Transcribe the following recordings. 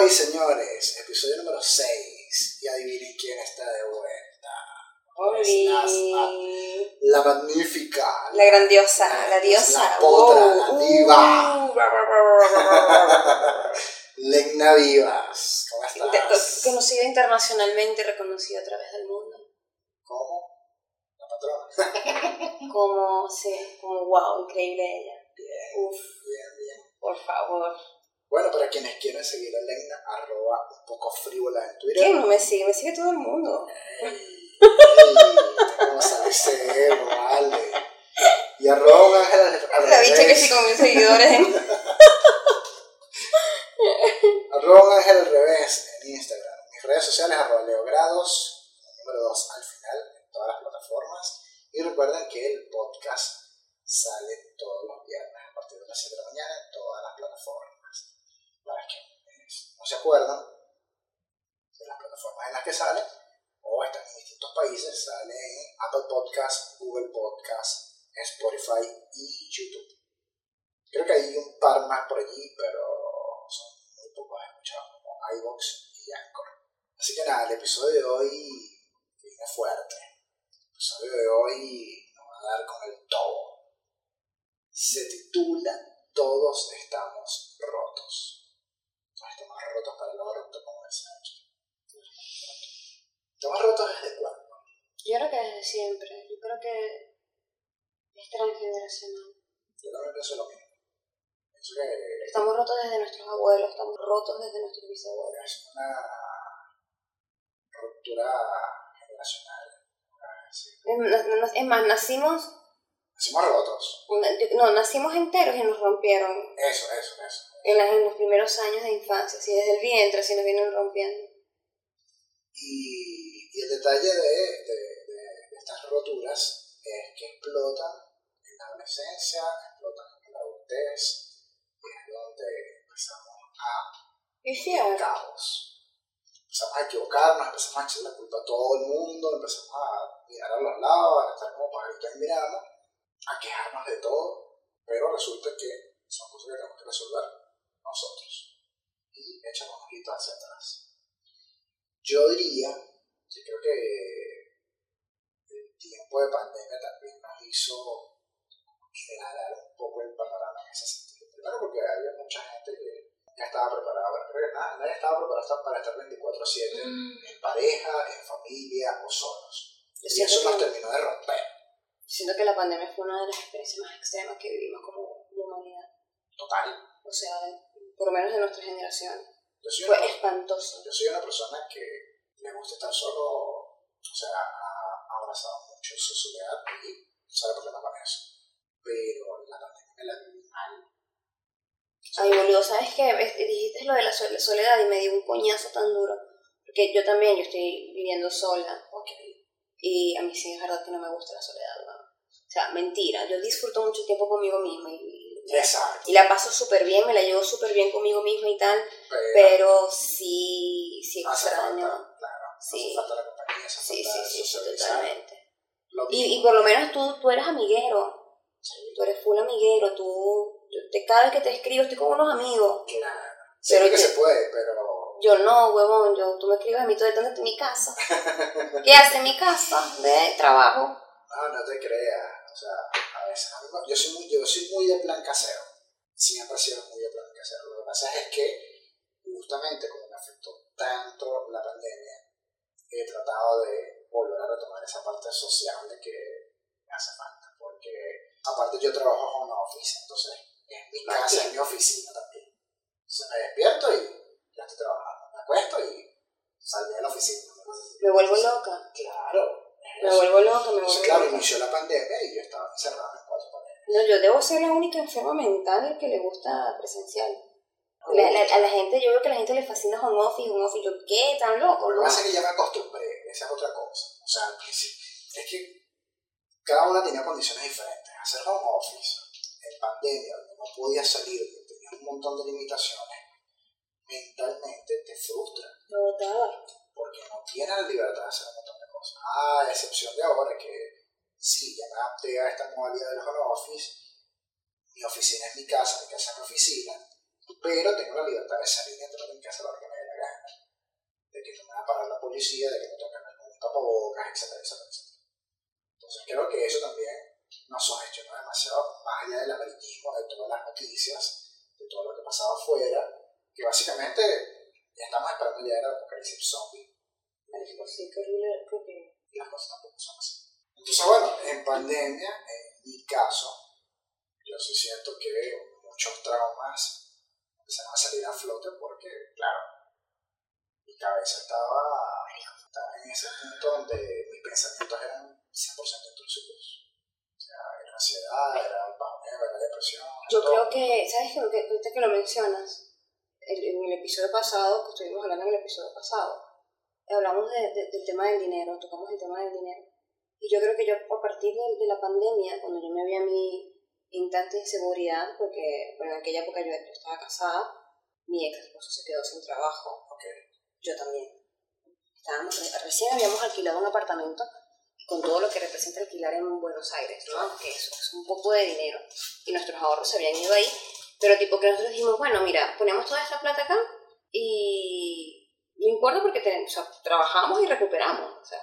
Hoy, señores, episodio número 6. Y adivinen quién está de vuelta. Oli. La magnífica. La grandiosa, la diosa. La potra, Wow. la diva. Uh. Legna Vivas. ¿Cómo estás? Conocida internacionalmente reconocida a través del mundo. ¿Cómo? La patrona. Como, sí, como wow, increíble ella. Uf, Bien, bien. por favor. Bueno, para quienes quieren seguir a Legna, arroba un poco frívola en Twitter. ¿Quién no me sigue? Me sigue todo el mundo. ¿Cómo sale cero, vale? Y arroba al, La bicha que sí con mis seguidores. Arroba ángel al revés en Instagram. Mis redes sociales, arroba leogrados, número 2 al final, en todas las plataformas. Y recuerden que el podcast sale todos los viernes a partir de las 7 de la mañana en todas las plataformas. Para quienes no se acuerdan de las plataformas en las que sale, o están en distintos países, sale en Apple Podcast, Google Podcast, Spotify y YouTube. Creo que hay un par más por allí, pero son muy pocos escuchados, como iVoox y Anchor. Así que nada, el episodio de hoy viene fuerte. El episodio de hoy nos va a dar con el todo. Se titula Todos estamos rotos. Todos estamos rotos para lo roto, como dicen aquí. ¿Estamos rotos desde cuándo? Yo creo que desde siempre. Yo creo que es transgeneracional. Yo también pienso lo mismo. Pienso que Estamos rotos desde nuestros abuelos, estamos rotos desde nuestros bisabuelos. es una ruptura generacional. Sí. Es na- na- es más, nacimos, Nacimos rotos. no, nacimos enteros y nos rompieron Eso, eso, eso. en, en los primeros años de infancia, así desde el vientre, así nos vienen rompiendo. Y, y el detalle de, de, de- de estas roturas es que explotan en la adolescencia, explotan en la adultez, y es donde empezamos a caos. Empezamos a equivocarnos, empezamos a echar la culpa a todo el mundo, empezamos a mirar a los lados, a estar como pajaritos mirando, a quejarnos de todo, pero resulta que son cosas que tenemos que resolver nosotros. Y echamos un poquito hacia atrás. Yo diría, yo creo que el tiempo de pandemia también nos hizo aclarar un poco el panorama en ese sentido. Primero porque había mucha gente que ya estaba preparada, bueno, creo que nadie, nadie estaba preparado para estar 24-7 Mm, en pareja, en familia o solos. Y eso nos terminó de romper. siento que la pandemia fue una de las experiencias más extremas que vivimos como humanidad. Total. O sea, por lo menos de nuestra generación. Yo Fue una, espantoso. yo soy una persona que le gusta estar solo, o sea, ha abrazado mucho su soledad y no sabe problema con eso. Pero la pandemia me la viví mal. Ay, boludo, ¿sabes qué? Dijiste lo de la sol- soledad y me dio un coñazo tan duro. Porque yo también, yo estoy viviendo sola. Y a mí sí es verdad que no me gusta la soledad, ¿no? O sea, mentira. Yo disfruto mucho tiempo conmigo misma y, exacto. y la paso súper bien, me la llevo súper bien conmigo misma y tal. Pero Pero sí, sí hace extraño. falta, claro, Sí. hace falta la compañía, hace Sí, falta sí, sí, sí, totalmente. Y, y por lo menos tú, tú eres amiguero. Sí, Tú eres full amiguero. Tú, te- cada vez que te escribo estoy con unos amigos. claro. Pero Siempre que que- se puede, pero Yo no, huevón, yo, tú me escribes a mí, ¿tú de dónde está mi casa? ¿Qué hace mi casa? De trabajo. No, no te creas. O sea, a veces, a mí yo, soy muy, yo soy muy de plan casero. Siempre he sido muy de plan casero. Lo que pasa es que, justamente como me afectó tanto la pandemia, he tratado de volver a retomar esa parte sociable que me hace falta. Porque, aparte, yo trabajo home office, entonces es mi Ah, casa, es mi oficina también. Entonces me despierto y ya estoy trabajando. Me acuesto y salí de la oficina. Me vuelvo loca. Claro. Me eso. vuelvo loca, me vuelvo claro, inició la pandemia y yo estaba encerrado en cuatro paredes. No, yo debo ser la única enferma mental que le gusta presencial. La- la- a la gente, yo veo que a la gente le fascina home office, home office. Yo, ¿qué? ¿Tan loco? Lo que pasa es que ya me acostumbré, esa es otra cosa. O sea, es que cada una tenía condiciones diferentes. Hacer home office en pandemia, no podías salir, que tenías un montón de limitaciones, mentalmente te frustra. No Porque no tienes la libertad de hacer un montón de cosas. Ah, a excepción de ahora que sí, ya me adapté a esta modalidad del home office, mi oficina es mi casa, mi casa es mi oficina, pero tengo la libertad de salir dentro de mi casa a la hora que me dé la gana. De que no me va a parar la policía, de que me tocan un tapabocas, etcétera, etcétera, etcétera. Entonces creo que eso también nos sugestionó demasiado, más allá del amarillismo, de todas las noticias, de todo lo que pasaba afuera, que básicamente ya estamos esperando ya el apocalipsis zombie. Sí, qué horrible, porque... Y las cosas tampoco son así. Entonces, bueno, en pandemia, en mi caso, yo sí siento que muchos traumas empezaron a salir a flote porque, claro, mi cabeza estaba, estaba en ese punto donde mis pensamientos eran 100% intrusivos. O sea, era ansiedad, era bajoneo, era depresión. Yo creo que, ¿sabes qué? Que, ahorita que lo mencionas, en el episodio pasado, que estuvimos hablando en el episodio pasado, hablamos de, del tema del dinero, tocamos el tema del dinero. Y yo creo que yo a partir de, la pandemia, cuando yo me vi a mí en tanta inseguridad, porque en aquella época yo, estaba casada, mi ex esposo se quedó sin trabajo, yo también. Estábamos, recién habíamos alquilado un apartamento con todo lo que representa alquilar en Buenos Aires, ¿no? Que eso es un poco de dinero y nuestros ahorros se habían ido ahí, pero tipo que nosotros dijimos, bueno, mira, ponemos toda esta plata acá y no importa porque tenemos, o sea, trabajamos y recuperamos, o sea,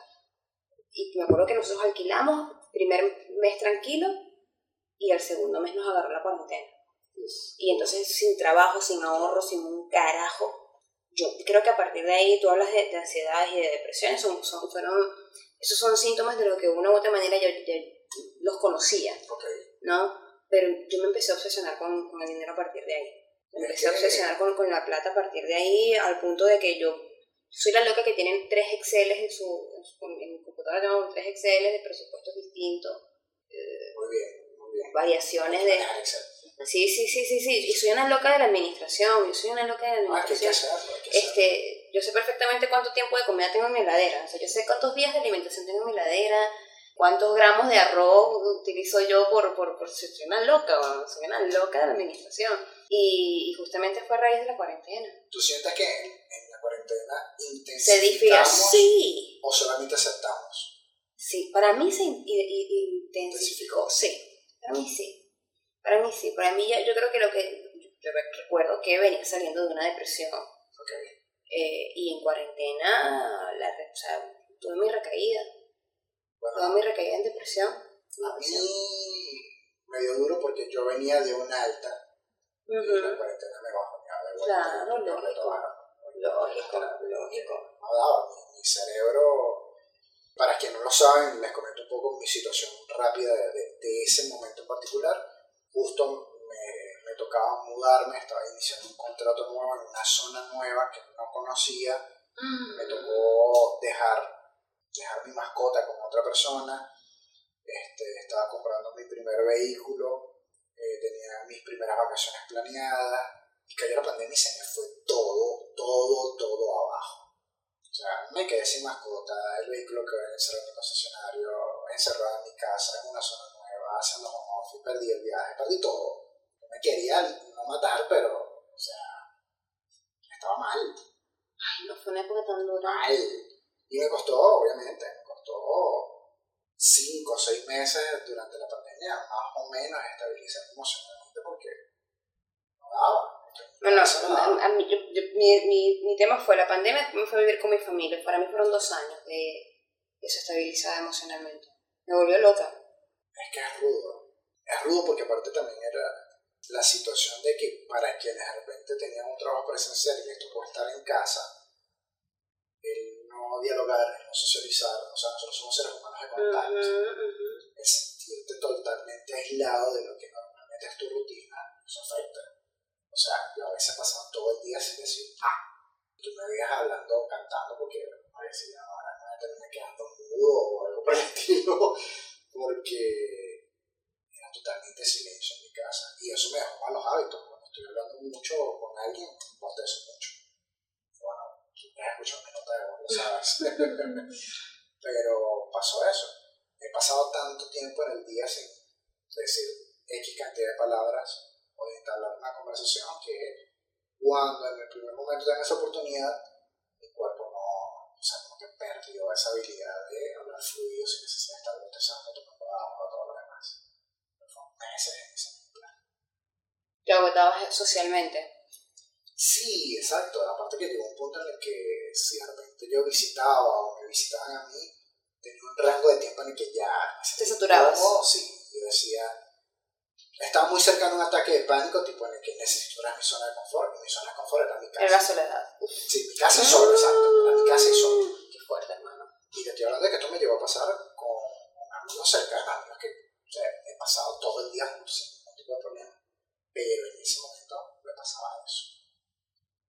y me acuerdo que nosotros alquilamos primer mes tranquilo y el segundo mes nos agarró la cuarentena. Y entonces sin trabajo, sin ahorro, sin un carajo. Yo creo que a partir de ahí tú hablas de, de ansiedad y de depresiones, son, son, fueron, esos son síntomas de lo que de una u otra manera yo, los conocía, ¿no? Pero yo me empecé a obsesionar con, con el dinero a partir de ahí. Me empecé a obsesionar con, con la plata a partir de ahí, al punto de que yo soy la loca que tienen tres Excel en su, en, mi computadora tengo tres Excel de presupuestos distintos. Eh, muy bien, muy bien. Variaciones de... Sí, sí, sí, sí, sí. Y soy una loca de la administración. Yo soy una loca de la administración. este, yo sé perfectamente cuánto tiempo de comida tengo en mi heladera. O sea, yo sé cuántos días de alimentación tengo en mi heladera, cuántos gramos de arroz utilizo yo por, por, por soy una loca, soy una loca de la administración. Y, y, justamente fue a raíz de la cuarentena. ¿Tú sientes que cuarentena intensificamos sí. o solamente aceptamos? Sí, para mí se intensificó, sí, para mí sí, para mí sí, para mí ya, yo creo que lo que, yo recuerdo que venía saliendo de una depresión okay. eh, y en cuarentena la, o sea, tuve mi recaída, bueno, tuve mi recaída en depresión. A mí me dio duro porque yo venía de una alta y la cuarentena me bajó. Claro, lógico. Lógico, lógico. No daba. Mi, cerebro, para quienes no lo saben, les comento un poco mi situación rápida de, de, ese momento en particular. Justo me, me, tocaba mudarme, estaba iniciando un contrato nuevo en una zona nueva que no conocía. Me mm. tocó dejar, dejar mi mascota con otra persona. Este, estaba comprando mi primer vehículo, eh, tenía mis primeras vacaciones planeadas y cayó la pandemia y se me fue todo, todo, todo abajo. O sea, me quedé sin mascota, el vehículo que encerrado en el concesionario, encerrado en mi casa, en una zona nueva, haciendo home office, perdí el viaje, perdí todo. Me quería no matar, pero, o sea, estaba mal. Ay, no fue una época tan dura. Mal. Y me costó, obviamente, me costó cinco o seis meses durante la pandemia, más o menos, estabilizar emocionalmente porque no daba. Bueno, a, mí, mi, mi, mi, tema fue la pandemia, me fue a vivir con mi familia. Para mí fueron dos años de desestabilizada emocionalmente. Me volvió loca. Es que es rudo. Es rudo porque aparte también era la situación de que para quienes de repente tenían un trabajo presencial y les tocó estar en casa, no dialogar, no socializar, o sea, nosotros somos seres humanos de contacto, el sentirte totalmente aislado de lo que normalmente es tu rutina, eso afecta. O sea, yo a veces pasaba todo el día sin decir, ah, tú me veías hablando, cantando, porque a veces ya ahora me terminé quedando mudo o algo por el estilo, porque era totalmente silencio en mi casa. Y eso me dejó malos hábitos. Cuando estoy hablando mucho con alguien, eso mucho. Nota de voz, lo sabes. Pero pasó eso. He pasado tanto tiempo en el día sin decir, X cantidad de palabras o de entablar una conversación que cuando en el primer momento tenga esa oportunidad, mi cuerpo no, o sea, como que perdió esa habilidad de hablar fluido sin necesidad de estar bostezando, tomando agua, todo lo demás. Fue meses en ese plan. Te agotabas socialmente. Sí, exacto. Aparte que llegó un punto en el que si de repente yo visitaba o me visitaban a mí, tenía un rango de tiempo en el que ya... Te saturabas. No, sí. Yo decía, estaba muy cercano a un ataque de pánico, tipo en el que necesito mi zona de confort, y mi zona de confort era mi casa. Era la soledad. Sí, mi casa es solo, exacto. Era mi casa y solo. Qué fuerte, hermano. Y te estoy hablando de que esto me llegó a pasar con amigos cercanos, amigos que o sea, he pasado todo el día juntos sin ningún tipo de problema. Pero en ese momento me pasaba eso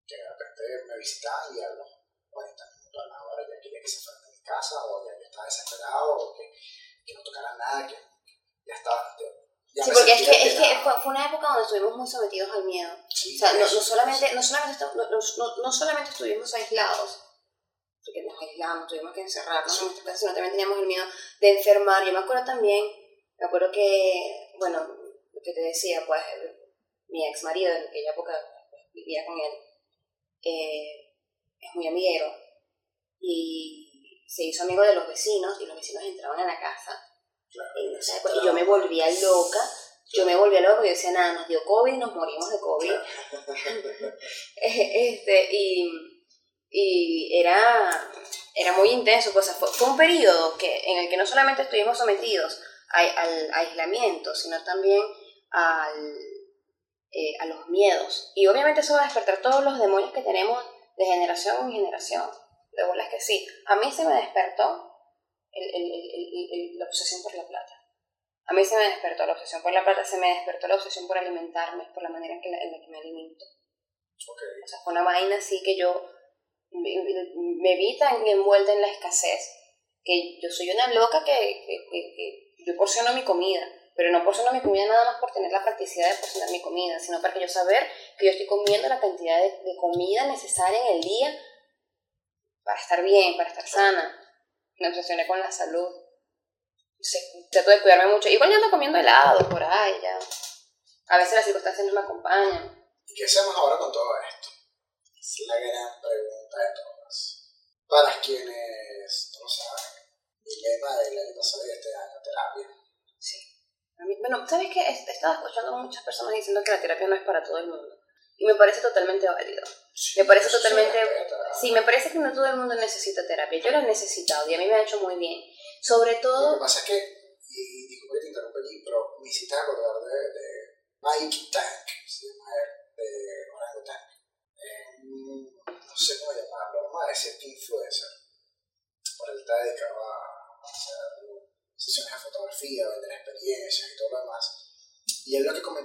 que de repente me visitaban y a los 40 minutos a la hora ya quería que se fueran de mi casa o ya yo estaba desesperado o que, que no tocaran nada, que ya estaba... Ya sí, porque es que, es que fue, una época donde estuvimos muy sometidos al miedo. Sí, o sea, no, no, solamente, no, solamente no, no, no, solamente estuvimos aislados, porque nos aislamos, tuvimos que encerrarnos sí. en nuestra casa, sino también teníamos el miedo de enfermar. Yo me acuerdo también, me acuerdo que, bueno, lo que te decía, pues, mi ex marido, en aquella época vivía con él, eh, es muy amiguero y se hizo amigo de los vecinos y los vecinos entraban a la casa. Claro, y, yo me volvía loca, yo me volvía loca y decía, nada, nos dio COVID, nos morimos de COVID. este, y, y era, era muy intenso, pues, fue, fue, un periodo que, en el que no solamente estuvimos sometidos al aislamiento, sino también al eh, a los miedos. Y obviamente eso va a despertar todos los demonios que tenemos de generación en generación. De bolas que sí. A mí se me despertó el, el, el, la obsesión por la plata. A mí se me despertó la obsesión por la plata, se me despertó la obsesión por alimentarme, por la manera en, que la, en la que me alimento. Okay. O sea, fue una vaina así que yo me, me vi tan envuelta en la escasez que yo soy una loca que, que, que, que yo porciono mi comida pero no porciono mi comida nada más por tener la practicidad de porcionar mi comida, sino para que yo saber que yo estoy comiendo la cantidad de, de comida necesaria en el día para estar bien, para estar sana. Me obsesioné con la salud. trato de cuidarme mucho. Igual ya ando comiendo helado por ahí, ya. A veces las circunstancias no me acompañan. ¿Y qué hacemos ahora con todo esto? Es la gran pregunta de todas. Para quienes no saben, mi lema del año pasado y este año, terapia. Sí bueno, ¿sabes qué? He estado escuchando a muchas personas diciendo que la terapia no es para todo el mundo. Y me parece totalmente válido. Sí, me parece totalmente... Sí, me parece que no todo el mundo necesita terapia. Yo la he necesitado y a mí me ha hecho muy bien. Sobre todo... Lo que pasa es que, y disculpe que te interrumpa allí, pero me hiciste acordar de, de Mike Tank,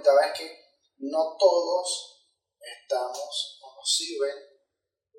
comentaba es que no todos estamos o nos sirven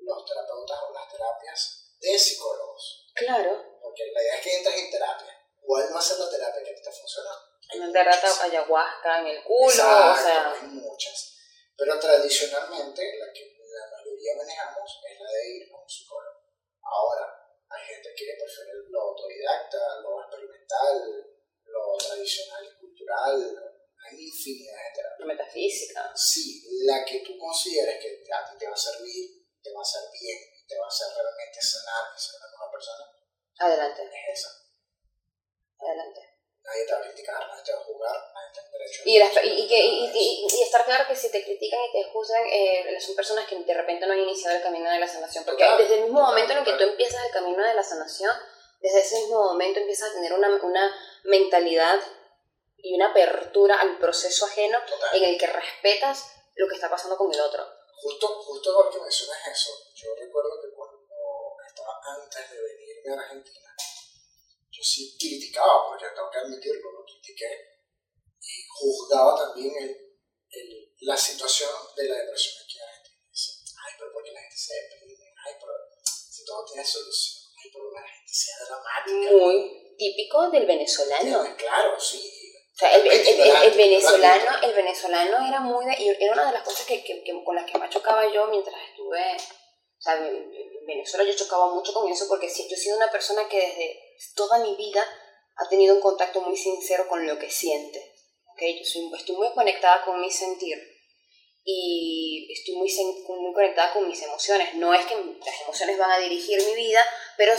los terapeutas o las terapias de psicólogos. Claro. Porque la idea es que entres en terapia. ¿Cuál va a ser la terapia que te funciona? Hay de rata ayahuasca en el culo, Exacto, o sea... hay muchas. Pero tradicionalmente la que la mayoría manejamos es la de ir a un psicólogo. Ahora, hay gente que prefiere lo autodidacta, lo experimental, lo tradicional y cultural. De terapias. Metafísica. Sí, la que tú consideres que a ti te va a servir, te va a hacer bien, te va a hacer realmente sanar y ser una nueva persona. Adelante. Es esa. Adelante. Nadie te va a criticar, nadie te va a juzgar, nadie te derecho y, la, y, que, y, y, y, estar claro que si te critican y te juzgan, eh, son personas que de repente no han iniciado el camino de la sanación. Porque total, desde el mismo total, momento en el que tú empiezas el camino de la sanación, desde ese mismo momento empiezas a tener una, una mentalidad y una apertura al proceso ajeno total. en el que respetas lo que está pasando con el otro. Justo, justo ahora que mencionas eso, yo recuerdo que cuando estaba antes de venirme a Argentina, yo sí criticaba, porque tengo que admitirlo, lo critiqué, y juzgaba también el, el, la situación de la depresión aquí en Argentina. Dice, ay, pero porque la gente se deprime, ay, pero si todo tiene solución, ay, pero la gente sea dramática. Muy típico del venezolano. Claro, sí. O sea, el, el, el, el, venezolano, el venezolano era muy de, era una de las cosas que, que, que, con las que más chocaba yo mientras estuve, o sea, en Venezuela yo chocaba mucho con eso porque yo he sido una persona que desde toda mi vida ha tenido un contacto muy sincero con lo que siente. ¿okay? Yo soy, estoy muy conectada con mi sentir y estoy muy, muy conectada con mis emociones. No es que las emociones van a dirigir mi vida, pero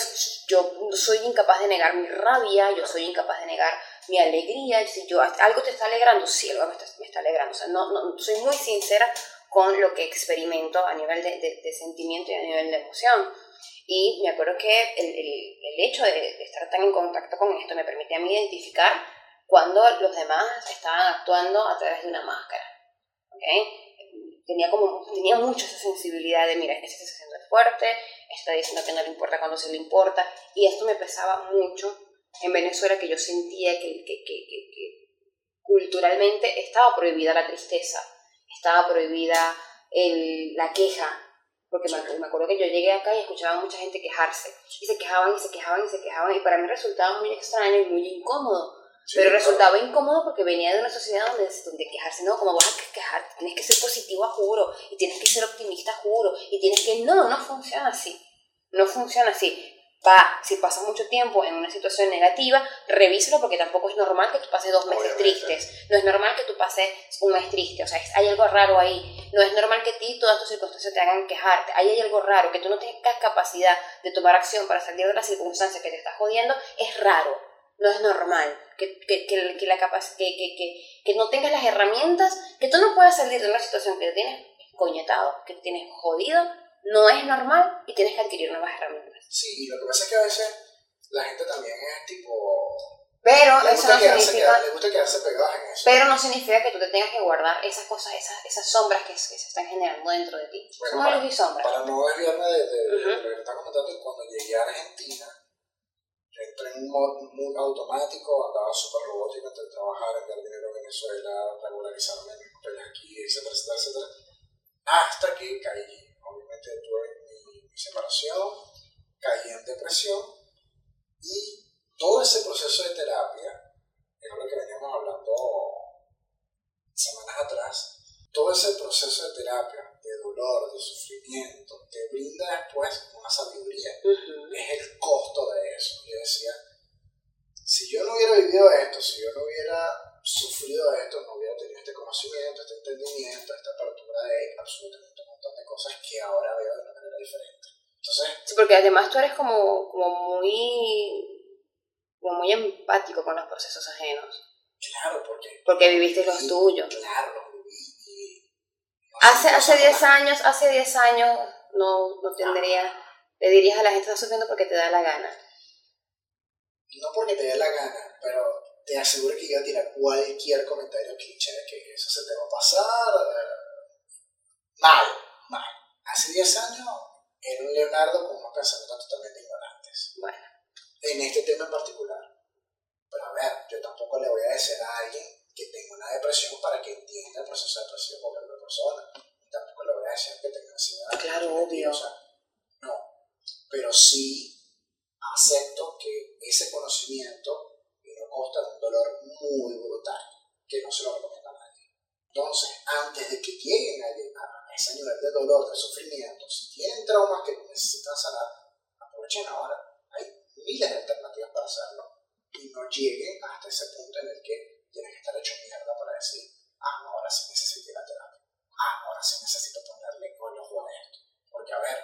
yo soy incapaz de negar mi rabia, yo soy incapaz de negar mi alegría. Si yo, algo te está alegrando, sí, algo me está, me está alegrando. O sea, no, no, soy muy sincera con lo que experimento a nivel de, de, sentimiento y a nivel de emoción. Y me acuerdo que el, el, el hecho de, de, estar tan en contacto con esto me permite a mí identificar cuando los demás estaban actuando a través de una máscara. ¿okay? Tenía, como, tenía mucha esa sensibilidad de, mira, este se está haciendo fuerte, está diciendo que no le importa cuando se le importa, y esto me pesaba mucho en Venezuela, que yo sentía que, que, que, que culturalmente estaba prohibida la tristeza, estaba prohibida el, la queja, porque me, me, acuerdo que yo llegué acá y escuchaba a mucha gente quejarse, y se quejaban y se quejaban y se quejaban, y para mí resultaba muy extraño y muy incómodo, pero resultaba incómodo porque venía de una sociedad donde, donde quejarse, no, como vas a quejarte, tienes que ser positivo a juro, y tienes que ser optimista juro, y tienes que, no, no funciona así, no funciona así. Va, si pasas mucho tiempo en una situación negativa, revísalo porque tampoco es normal que tú pases dos meses tristes. No es normal que tú pases un mes triste. O sea, hay algo raro ahí. No es normal que a ti todas tus circunstancias te hagan quejarte. Ahí hay algo raro. Que tú no tengas capacidad de tomar acción para salir de las circunstancias que te estás jodiendo es raro. No es normal. Que, que, que, que la que, que, que, no tengas las herramientas, que tú no puedas salir de una situación que tienes coñetado, que tienes jodido no es normal y tienes que adquirir nuevas herramientas. Sí, y lo que pasa es que a veces la gente también es tipo... Pero eso no significa... le gusta quedarse en eso. Pero no significa que tú te tengas que guardar esas cosas, esas, esas sombras que, se están generando dentro de ti. Son para, luz y sombras. Para no desviarme de, de, de, lo que estaba comentando, cuando llegué a Argentina, entré en un modo automático, andaba súper robótico entre trabajar, enviar dinero a Venezuela, regularizarme en papeles aquí, etcétera, etcétera, etcétera, hasta que caí obviamente tuve mi, separación, caí en depresión y todo ese proceso de terapia, es lo que veníamos hablando semanas atrás, todo ese proceso de terapia, dolor, de sufrimiento, te brinda después una sabiduría. Es el costo de eso. Yo decía, si yo no hubiera vivido esto, si yo no hubiera sufrido esto, no hubiera tenido este conocimiento, este entendimiento, esta apertura de absolutamente de cosas que ahora veo de una manera diferente. Entonces, sí, porque además tú eres como, como muy como muy empático con los procesos ajenos. Claro, porque... Porque viviste los tuyos. Claro. Hace hace 10 años, hace 10 años no, no tendría... Le dirías a la gente está sufriendo porque te da la gana. No porque te dé la gana, pero te aseguro que yo tirar cualquier comentario cliché de que eso se te va a pasar. Mal mal. Hace 10 años era un Leonardo con unos pensamientos totalmente ignorantes. Bueno. En este tema en particular. Pero a ver, yo tampoco le voy a decir a alguien que tenga una depresión para que entienda el proceso de depresión por otra persona. Y tampoco le voy a decir que tenga ansiedad. Claro, obvio. no. Pero sí acepto que ese conocimiento me consta de un dolor muy brutal, que no se lo recomiendo a nadie. Entonces, antes de que lleguen a llegar ese nivel de dolor, de sufrimiento, si tienen traumas que necesitan sanar, aprovechen ahora. Hay miles de alternativas para hacerlo. Y no lleguen hasta ese punto en el que tienes que estar hecho mierda para decir, ah, no, ahora sí necesito a. Ah, ahora sí necesito ponerle con ojo a esto. Porque, a ver,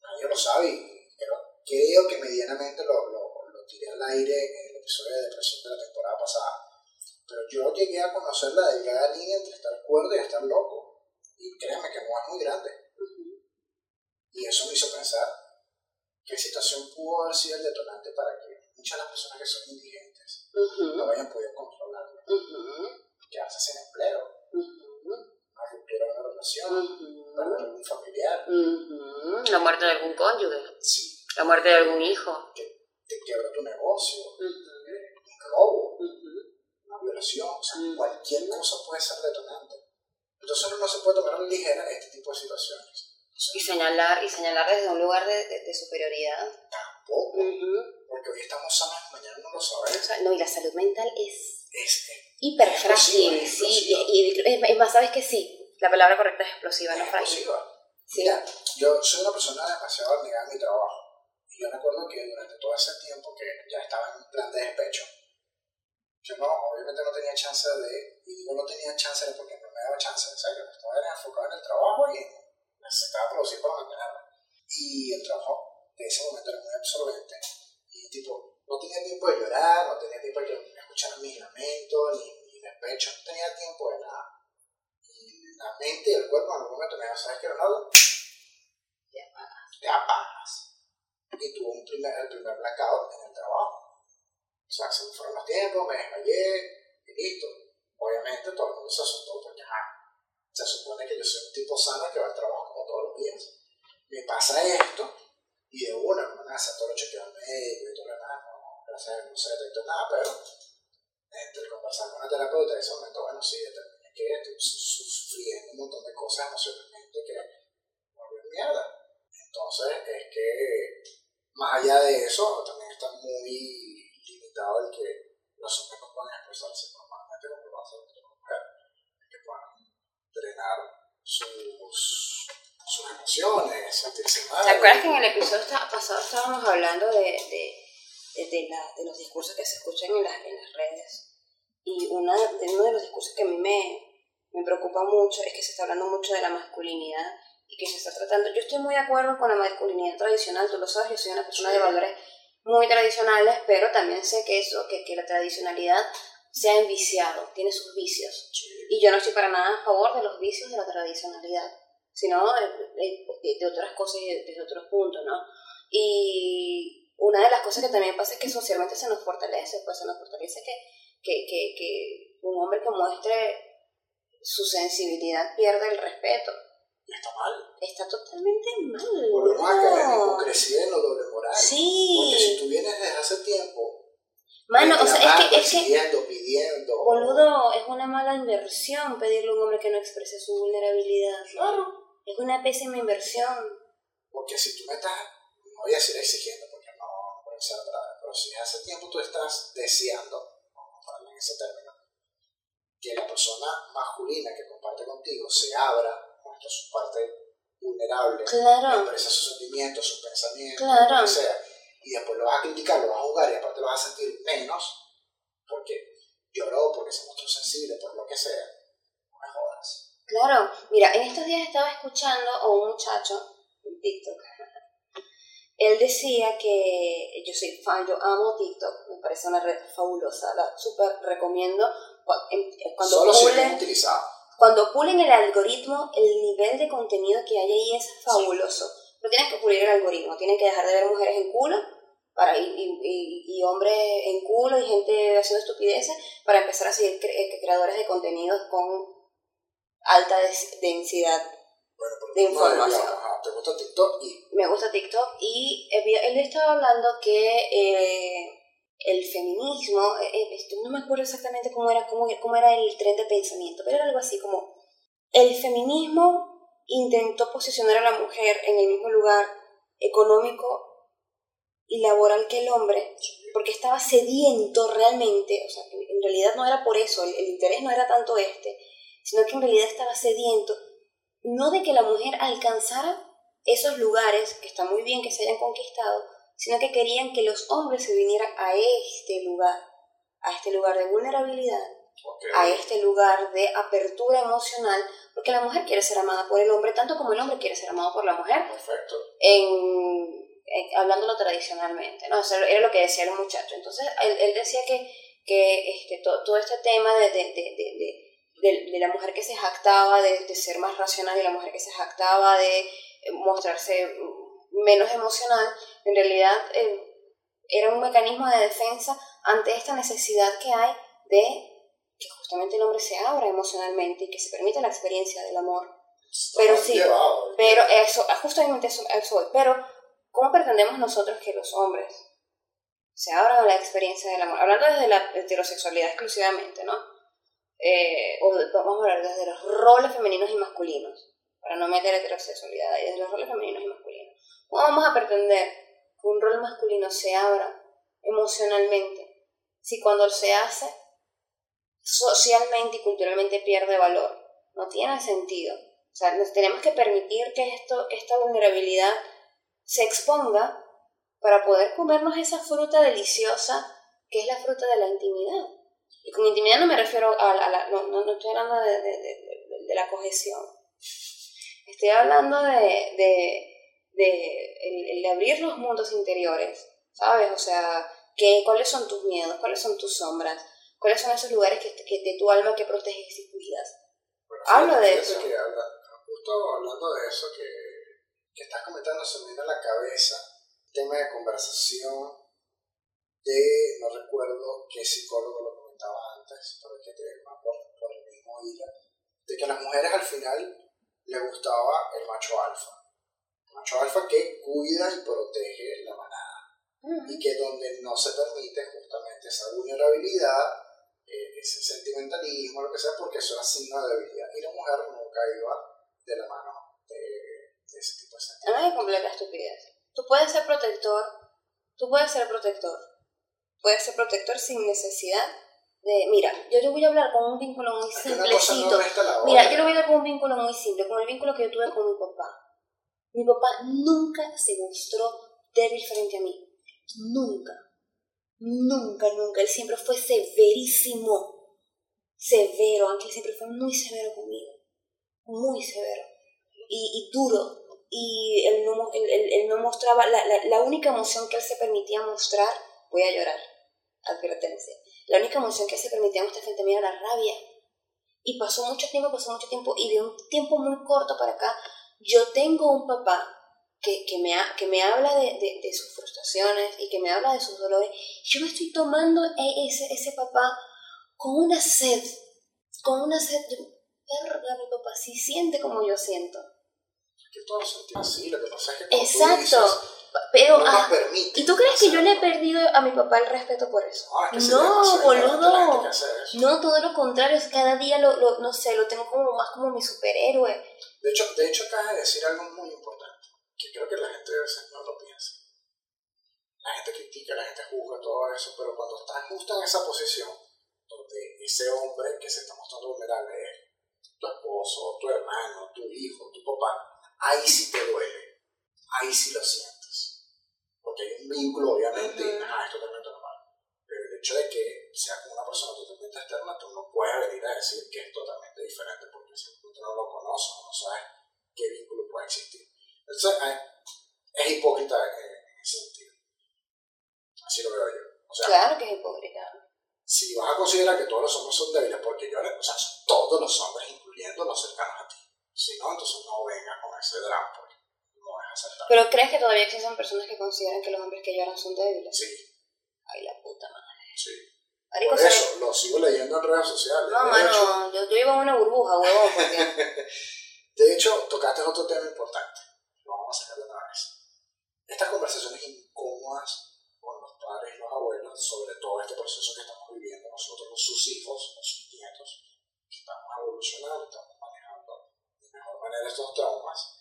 nadie lo sabe y creo, creo que medianamente lo, lo, lo tiré al aire en el episodio de depresión de la temporada pasada. Pero yo llegué a conocer la delgada línea entre estar cuerdo y estar loco y créeme que no es muy grande. Y eso me hizo pensar qué situación pudo haber sido el detonante para que muchas de las personas que son indigentes no hayan podido controlarlo. Quedarse sin empleo, ruptura de una relación, perder algún familiar, la muerte de algún cónyuge, sí. la muerte de algún hijo, que te quiebra tu negocio, un robo, una violación, o sea, cualquier cosa puede ser detonante. Entonces uno no se puede tomar a ligera este tipo de situaciones. y señalar, y señalar desde un lugar de, de, superioridad. Tampoco. Porque hoy estamos sanos, mañana no lo sabemos. no, y la salud mental es, es, hiper frágil, sí. Y, es más, sabes que sí, la palabra correcta es explosiva, no frágil. Sí. Mira, yo soy una persona demasiado abnegada en mi trabajo. Y yo recuerdo que durante todo ese tiempo que ya estaba en un plan de despecho, yo no, obviamente no tenía chance de y digo no tenía chance de porque no me daba chance, ¿sabes? Yo estaba enfocado en el trabajo y necesitaba producir para mantenerme. Y el trabajo de ese momento era muy absorbente, y tipo, no tenía tiempo de llorar, no tenía tiempo de escuchar mis lamentos, ni, ni despecho, no tenía tiempo de nada. Y la mente y el cuerpo en algún momento me dijeron, ¿sabes qué, Ronaldo? Te apagas. Te apagas. Y tuve un primer, el primer blackout en el trabajo o sea, se me fueron los tiempos, me desmayé y listo. Obviamente todo el mundo se asustó porque se supone que yo soy un tipo sano que va al trabajo como todos los días. Me pasa esto y de una me hace todo los chequeos médicos y todo lo demás. No, gracias a Dios no se detectó nada, pero entre conversar con la terapeuta en ese momento, bueno, sí, determiné que estoy sufriendo un montón de cosas emocionalmente que vuelven mierda. Entonces, es que más allá de eso, también está muy el que los hombres no puedan expresarse normalmente como lo hacen las mujeres, que puedan drenar sus, sus emociones, sentirse mal. ¿Te acuerdas que en el episodio pasado estábamos hablando de, de, la, de los discursos que se escuchan en las, en las redes? Y una, de uno de los discursos que a mí me, me preocupa mucho es que se está hablando mucho de la masculinidad y que se está tratando. Yo estoy muy de acuerdo con la masculinidad tradicional, tú lo sabes, yo soy una persona de valores muy tradicionales, pero también sé que eso, que, que la tradicionalidad se ha enviciado, tiene sus vicios. Y yo no estoy para nada a favor de los vicios de la tradicionalidad, sino de, de, otras cosas y desde otros puntos, ¿no? Y una de las cosas que también pasa es que socialmente se nos fortalece, pues se nos fortalece que, que, que, que un hombre que muestre su sensibilidad pierde el respeto está mal. Está totalmente mal. Volvemos a caer en hipocresía en lo doble moral. Sí. Porque si tú vienes desde hace tiempo. Mano, o sea, es que. Es pidiendo, pidiendo. Boludo, es una mala inversión pedirle a un hombre que no exprese su vulnerabilidad. Claro. Es una pésima inversión. Porque si tú me estás. No voy a decir exigiendo, ser otra vez, pero si hace tiempo tú estás deseando, vamos a ponerle en ese término, que la persona masculina que comparte contigo se abra su parte vulnerable, claro. expresa sus sentimientos, sus pensamientos, claro. lo que sea, y después lo vas a criticar, lo vas a jugar y aparte lo vas a sentir menos porque lloró, porque se mostró sensible, por lo que sea, no me jodas. Claro, mira, en estos días estaba escuchando a un muchacho en TikTok. Él decía que yo soy fan, yo amo TikTok, me parece una red fabulosa, la súper recomiendo. Cuando Solo si es utilizado cuando pulen el algoritmo, el nivel de contenido que hay ahí es fabuloso. No tienes que pulir el algoritmo, tienes que dejar de ver mujeres en culo para, y, y, y, hombres en culo y gente haciendo estupideces para empezar a seguir eh, creadores de contenidos con alta densidad de información. ¿Te gusta TikTok? Me gusta TikTok y él estaba hablando que eh, el feminismo, eh, eh, no me acuerdo exactamente cómo era, cómo, cómo era el tren de pensamiento, pero era algo así como, el feminismo intentó posicionar a la mujer en el mismo lugar económico y laboral que el hombre, porque estaba sediento realmente, o sea, en realidad no era por eso, el, el interés no era tanto este, sino que en realidad estaba sediento, no de que la mujer alcanzara esos lugares, que está muy bien que se hayan conquistado, sino que querían que los hombres se vinieran a este lugar, a este lugar de vulnerabilidad, a este lugar de apertura emocional, porque la mujer quiere ser amada por el hombre tanto como el hombre quiere ser amado por la mujer. Perfecto. En, hablándolo tradicionalmente, ¿no? era lo que decía el muchacho. Entonces, él, decía que, que este, todo este tema de, de, de, de, la mujer que se jactaba de, ser más racional y la mujer que se jactaba de mostrarse menos emocional, en realidad eh, era un mecanismo de defensa ante esta necesidad que hay de que justamente el hombre se abra emocionalmente y que se permita la experiencia del amor. pero sí, pero eso, justamente eso, eso, pero ¿cómo pretendemos nosotros que los hombres se abran a la experiencia del amor? Hablando desde la heterosexualidad exclusivamente, ¿no? Eh, o vamos a hablar desde los roles femeninos y masculinos, para no meter heterosexualidad, desde los roles femeninos y masculinos. ¿Cómo vamos a pretender que un rol masculino se abra emocionalmente si cuando se hace socialmente y culturalmente pierde valor? No tiene sentido. O sea, tenemos que permitir que, esto, esta vulnerabilidad se exponga para poder comernos esa fruta deliciosa que es la fruta de la intimidad. Y con intimidad no me refiero a, la, no, no, estoy hablando de, de, de, de, la cohesión. Estoy hablando de, de, el, abrir los mundos interiores, ¿sabes? O sea, ¿qué, ¿cuáles son tus miedos? ¿Cuáles son tus sombras? ¿Cuáles son esos lugares que, que de tu alma que proteges y cuidas? Hablo de eso. Que justo hablando de eso, que, que estás comentando, se me viene a la cabeza tema de conversación de, no recuerdo qué psicólogo lo antes, pero que te por, por el mismo hilo, de que a las mujeres al final le gustaba el macho alfa. El macho alfa que cuida y protege la manada. Y que donde no se permite justamente esa vulnerabilidad, eh, ese sentimentalismo, lo que sea, porque eso era signo de debilidad. Y la mujer nunca iba de la mano de, ese tipo de sentimientos. No es completa estupidez. Tú puedes ser protector, tú puedes ser protector, puedes ser protector sin necesidad de, mira, yo te voy a hablar con un vínculo muy simplecito. mira, yo le voy a hablar con un vínculo muy simple, con el vínculo que yo tuve con mi papá. Mi papá nunca se mostró débil frente a mí. Nunca. Nunca, nunca. Él siempre fue severísimo. Severo. Aunque siempre fue muy severo conmigo. Muy severo. Y, y duro. Y él no, él, él, no mostraba. La, la, la única emoción que él se permitía mostrar. Voy a llorar. Advertencia la única emoción que se permitía mostrar frente a mí era la rabia. Y pasó mucho tiempo, pasó mucho tiempo, y de un tiempo muy corto para acá, yo tengo un papá que, que, me, que me habla de, de, de, sus frustraciones y que me habla de sus dolores. Yo me estoy tomando e, ese, ese papá con una sed, con una sed. Yo, verga, mi papá sí siente como yo siento. Que todos sentimos así, lo que pasa es que. Exacto. Pero, ah, ¿y tú crees que yo le he perdido a mi papá el respeto por eso? Ah, no, boludo. No, todo lo contrario, cada día lo, lo, no sé, lo tengo como más como mi superhéroe. De hecho, de hecho acabas de decir algo muy importante, que creo que la gente a veces no lo piensa. La gente critica, la gente juzga todo eso, pero cuando estás justo en esa posición, donde ese hombre que se está mostrando vulnerable es tu esposo, tu hermano, tu hijo, tu papá, ahí sí te duele, ahí sí lo sientes porque hay un vínculo, obviamente, y nada, es totalmente normal. Pero el hecho de que sea con una persona totalmente externa, tú no puedes venir a decir que es totalmente diferente, porque simplemente no lo conoces, no sabes qué vínculo puede existir. Entonces, es hipócrita en, ese sentido. Así lo veo yo. O sea, claro que es hipócrita. Si vas a considerar que todos los hombres son débiles, porque yo, o sea, todos los hombres, incluyendo los cercanos a ti. Si no, entonces no vengas con ese drama, ¿Pero crees que todavía existen personas que consideran que los hombres que lloran son débiles? Sí. Ay, la puta madre. Sí. Por eso, lo sigo leyendo en redes sociales. No, mano, yo, yo vivo en una burbuja, huevón, porque... de hecho, tocaste otro tema importante. Lo vamos a sacar de una vez. Estas conversaciones incómodas con los padres y los abuelos sobre todo este proceso que estamos viviendo nosotros, con sus hijos, con sus nietos, que estamos evolucionando, estamos manejando de mejor manera estos traumas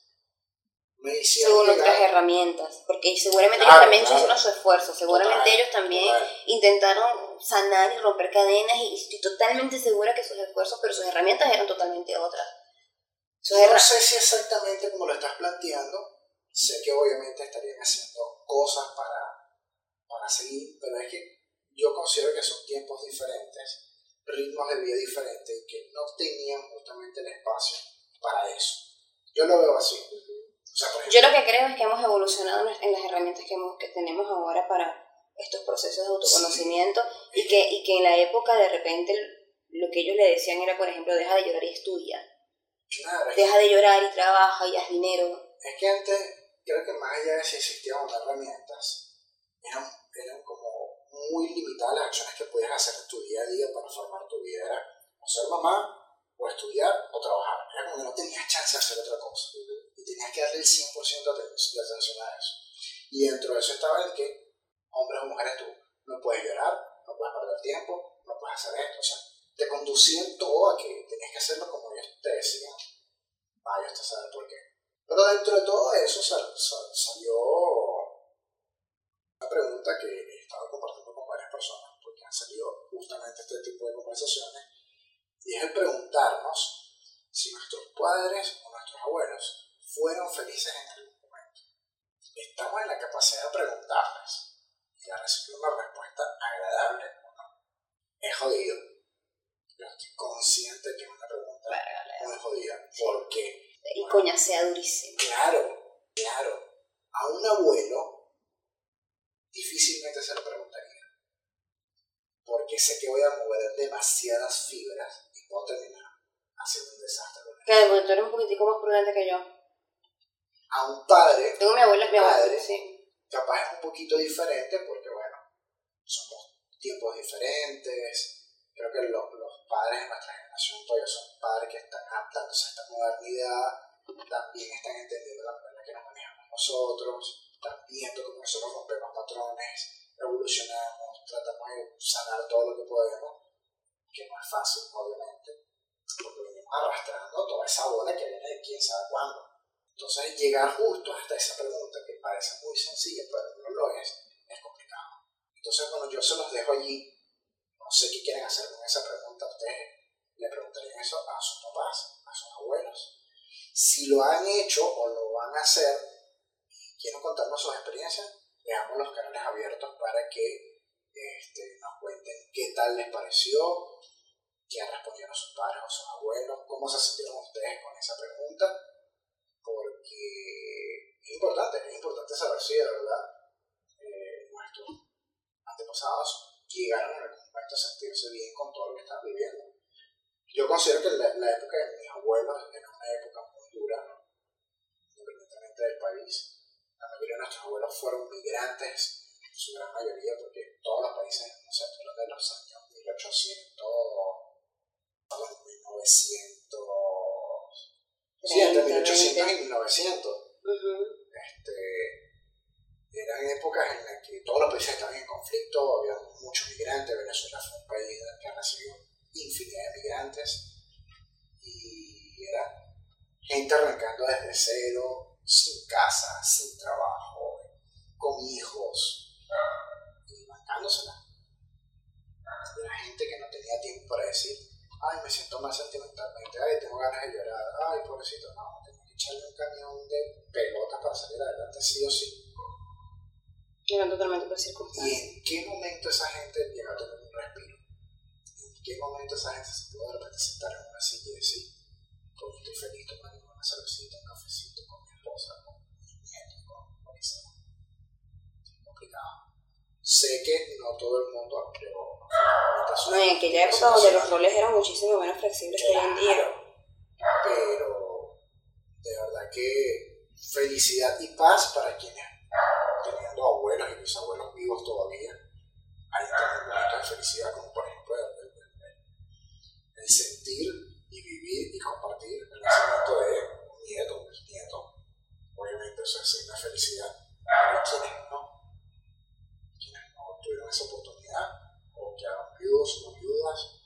según nuestras herramientas, porque seguramente ellos también hicieron su esfuerzo, seguramente ellos también intentaron sanar y romper cadenas y estoy totalmente segura que sus esfuerzos, pero sus herramientas eran totalmente otras. no sé si exactamente como lo estás planteando, sé que obviamente estarían haciendo cosas para, para seguir, pero es que yo considero que son tiempos diferentes, ritmos de vida diferentes y que no tenían justamente el espacio para eso. Yo lo veo así. Yo lo que creo es que hemos evolucionado en las herramientas que, que tenemos ahora para estos procesos de autoconocimiento y, que, y que en la época de repente lo que ellos le decían era, por ejemplo, deja de llorar y estudia. deja de llorar y trabaja y haz dinero. Es que antes, creo que más allá de si existían otras herramientas, eran, eran como muy limitadas las acciones que podías hacer en tu día a día para formar tu vida. Era o ser mamá, o estudiar, o trabajar. Era como que no tenías chance de hacer otra cosa tenías que darle el 100% de atención a eso. Y dentro de eso estaba el que, hombres o mujeres, tú no puedes llorar, no puedes perder tiempo, no puedes hacer esto. O sea, te conducían todo a que tenías que hacerlo como ellos te decían. Vaya, usted sabe por qué. Pero dentro de todo eso salió una pregunta que he estado compartiendo con varias personas, porque han salido justamente este tipo de conversaciones, y es el preguntarnos si nuestros padres o nuestros abuelos fueron felices en algún momento. Estamos en la capacidad de preguntarles y de recibir una respuesta agradable o no. es jodido. Yo estoy consciente de que es una pregunta muy jodida. ¿Por qué? Y coña sea durísimo. Claro, claro. A un abuelo difícilmente se lo preguntaría. Porque sé que voy a mover demasiadas fibras y puedo terminar haciendo un desastre. Claro, porque tú eres un poquitico más prudente que yo. A un padre. Tengo mi abuela, es mi padre, sí. capaz es un poquito diferente porque, bueno, somos tiempos diferentes. Creo que los, los padres de nuestra generación todavía son padres que están adaptándose a esta modernidad, también están entendiendo la manera que nos manejamos nosotros, están viendo cómo nosotros rompemos patrones, evolucionamos, tratamos de sanar todo lo que podemos, que no es fácil, obviamente, porque venimos arrastrando toda esa bola que viene de quién sabe cuándo. Entonces, llegar justo hasta esa pregunta que parece muy sencilla, pero no lo es, es complicado. Entonces, cuando yo se los dejo allí, no sé qué quieren hacer con esa pregunta. Ustedes le preguntarían eso a sus papás, a sus abuelos. Si lo han hecho o lo van a hacer quieren contarnos sus experiencias, dejamos los canales abiertos para que este, nos cuenten qué tal les pareció, qué respondieron sus padres o sus abuelos, cómo se sintieron ustedes con esa pregunta porque es importante, es importante saber si de verdad eh, nuestros antepasados llegaron a sentirse bien con todo lo que están viviendo. Yo considero que la, la época de mis abuelos era una época muy dura, independientemente del país. La mayoría de nuestros abuelos fueron migrantes, en su gran mayoría, porque todos los países, no sé, de los años 1800, 1900, Sí, entre 1800 y 1900. este, eran épocas en las que todos los países estaban en conflicto, había muchos migrantes, Venezuela fue un país que ha recibido infinidad de migrantes y era gente arrancando desde cero, sin casa, sin trabajo, con hijos y bancándosela. Era gente que no tenía tiempo para decir, ay, me siento mal sentimentalmente, ay, tengo ganas de llorar, ay, pobrecito, no, tengo que echarle un camión de pelotas para salir adelante, sí o sí. Eran totalmente por ¿Y circunstancias. en qué momento esa gente llega a tener un respiro? ¿En qué momento esa gente se puede de repente sentar en una silla y decir, coño, estoy feliz tomando una cervecita, un cafecito con mi esposa, con mis nietos, con lo que sea? Es complicado. Sé que no todo el mundo, pero No, en aquella época donde los roles eran muchísimo menos flexibles que hoy en día. pero de verdad que felicidad y paz para quienes teniendo abuelos y bisabuelos vivos todavía hay momentos de felicidad como por ejemplo el, sentir y vivir y compartir el nacimiento de un nieto, un bisnieto obviamente eso es una felicidad pero quienes no quienes no tuvieron esa oportunidad quedaron viudos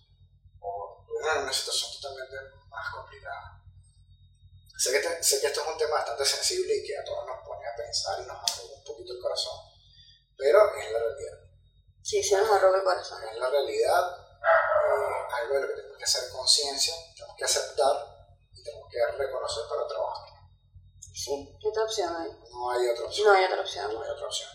o en una situación totalmente más complicada. Sé que, este- sé que esto es un tema bastante sensible y que a todos nos pone a pensar y nos arruga un poquito el corazón, pero es la realidad. Sí, sí nos arroba el corazón. Es la realidad, eh, algo de lo que tenemos que hacer conciencia, tenemos que aceptar y tenemos que reconocer para trabajar. Sí, ¿qué otra opción hay? No hay otra opción. No hay otra opción. No hay otra opción.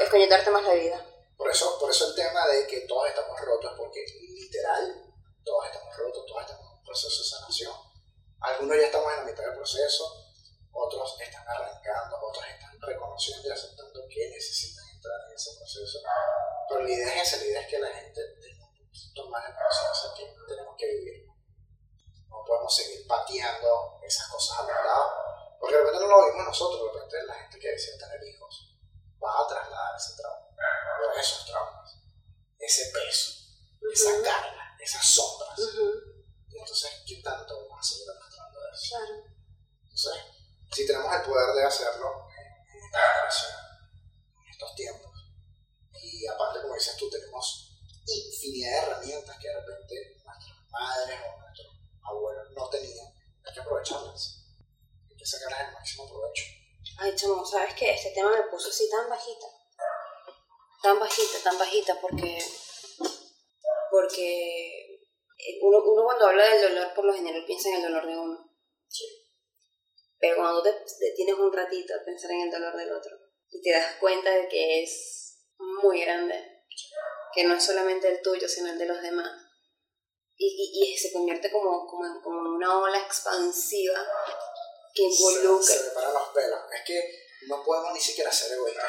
Es coñetarte más la vida. Por eso, por eso el tema de que todos estamos rotos, porque literal, todos estamos rotos, todos estamos en un proceso de sanación. Algunos ya estamos en la mitad del proceso, otros están arrancando, otros están reconociendo y aceptando que necesitan entrar en ese proceso. Pero la idea es esa, la idea es que la gente tenga un más conciencia que tenemos que vivir. No podemos seguir pateando esas cosas a los lados, porque de repente no lo vimos nosotros, de repente la gente que decide tener hijos va a trasladar ese trauma, o esos traumas, ese peso, esa Ujú. carga, esas sombras. Ujú, Y entonces, ¿qué tanto vamos a seguir arrastrando de eso? Claro. Entonces, si tenemos el poder de hacerlo en en esta generación, en estos tiempos, y aparte, como dices tú, tenemos infinidad de herramientas que de repente nuestras madres o nuestros abuelos no tenían, hay que aprovecharlas. Hay que sacarlas el máximo provecho. Ay, chamo, ¿sabes qué? Este tema me puso así tan bajita. Tan bajita, tan bajita, porque. Porque. Uno, uno cuando habla del dolor, por lo general piensa en el dolor de uno. Sí. Pero cuando te detienes un ratito a pensar en el dolor del otro y te das cuenta de que es muy grande, que no es solamente el tuyo, sino el de los demás. Y, y, y se convierte como, como, como en una ola expansiva que involucra. Se, se me paran los pelos. Es que no podemos ni siquiera ser egoístas.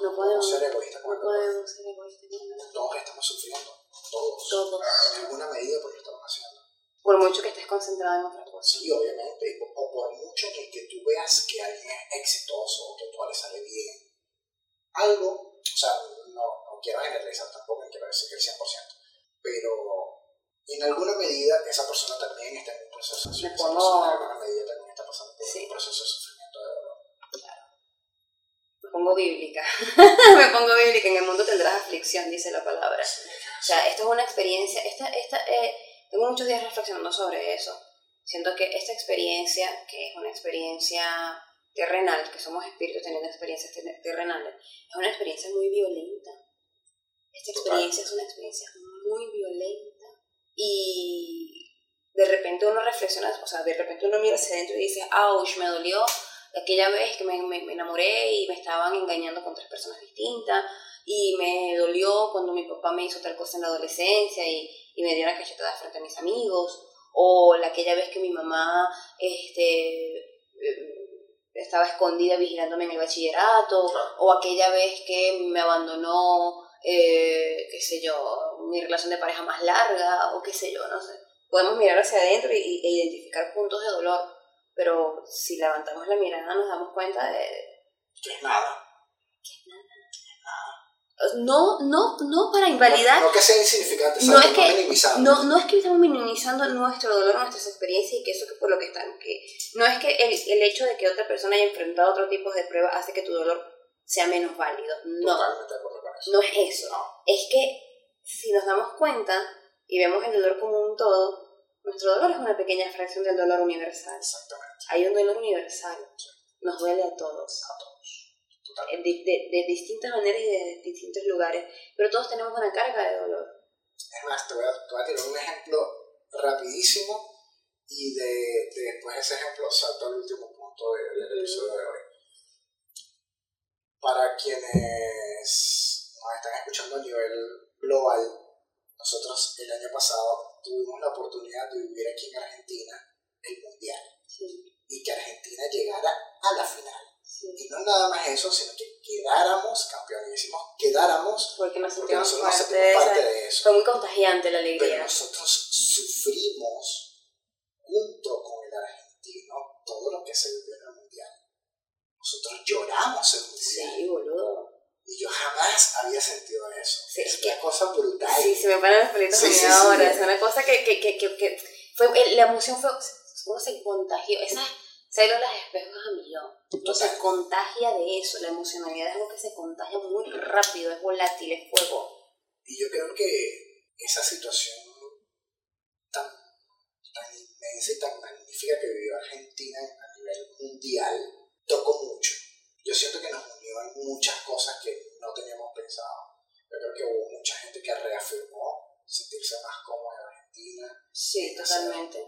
No, no podemos ser egoístas. No podemos ser egoístas. Todos estamos sufriendo. Todos. Todos. En alguna medida porque lo estamos haciendo. Por mucho que estés concentrado en otra cosa. Sí, obviamente. O por mucho que, que tú veas que alguien es exitoso o que todo le sale bien. Algo, o sea, no, no quiero generalizar tampoco, quiero decir que el 100%, pero en alguna medida esa persona también está en un proceso de Me esa pongo- persona en alguna medida también está pasando por Sí. un proceso de sufrimiento de dolor. Me pongo bíblica. me pongo bíblica. En el mundo tendrás aflicción, dice la palabra. O sea, esto es una experiencia, esta, esta, eh, tengo muchos días reflexionando sobre eso. Siento que esta experiencia, que es una experiencia terrenal, que somos espíritus teniendo experiencias ter- terrenales, es una experiencia muy violenta. Esta Total. experiencia es una experiencia muy violenta. Y de repente uno reflexiona, o sea, de repente uno mira hacia adentro y dice, ouch, me dolió aquella vez que me, me, enamoré y me estaban engañando con tres personas distintas y me dolió cuando mi papá me hizo tal cosa en la adolescencia y, y me dio una cachetada frente a mis amigos, o la aquella vez que mi mamá este, eh, estaba escondida vigilándome en el bachillerato, o aquella vez que me abandonó, eh, qué sé yo, mi relación de pareja más larga, o qué sé yo, no sé. Podemos mirar hacia adentro y- e identificar puntos de dolor, pero si levantamos la mirada nos damos cuenta de, Que es nada. no, no, no para invalidar, No, no que sea insignificante, No es que- no, no es que estamos minimizando nuestro dolor, nuestras experiencias y que eso que por lo que están, que no es que el, el hecho de que otra persona haya enfrentado otro tipo de prueba hace que tu dolor sea menos válido, no, no es eso, No. es que si nos damos cuenta y vemos el dolor como un todo, nuestro dolor es una pequeña fracción del dolor universal, Exactamente. Hay un dolor universal, nos duele a todos, A todos. De, de- de distintas maneras y de distintos lugares, pero todos tenemos una carga de dolor. Es más, te voy, a, te voy a tirar un ejemplo rapidísimo y de, de después de ese ejemplo salto al último punto de- del episodio de hoy. Para quienes nos están escuchando a nivel global, nosotros el año pasado tuvimos la oportunidad de vivir aquí en Argentina el Mundial. Sí, y que Argentina llegara a la final. sí. Y no nada más eso, sino que quedáramos campeones. Y decimos quedáramos Porque nos porque nosotros nos parte sentimos esa- parte de eso. Fue muy contagiante la Pero alegría. nosotros sufrimos junto con el argentino todo lo que se vivió en el mundial. Nosotros lloramos el mundial. Sí, boludo. Y yo jamás había sentido eso. Sí, es es una cosa brutal. Sí, se me paran los pelitos Sí, sí, ahora. Es una cosa que, que, que, que, que fue, la emoción fue, uno se contagió. Esas células espejos a millón. Uno se contagia de eso. La emocionalidad es algo que se contagia muy rápido, es volátil, es fuego. Y yo creo que esa situación tan, tan inmensa y tan magnífica que vivió Argentina a nivel mundial tocó mucho. Yo siento que nos unió en muchas cosas que no teníamos pensado. Yo creo que hubo mucha gente que reafirmó sentirse más cómoda en Argentina, Sí, totalmente.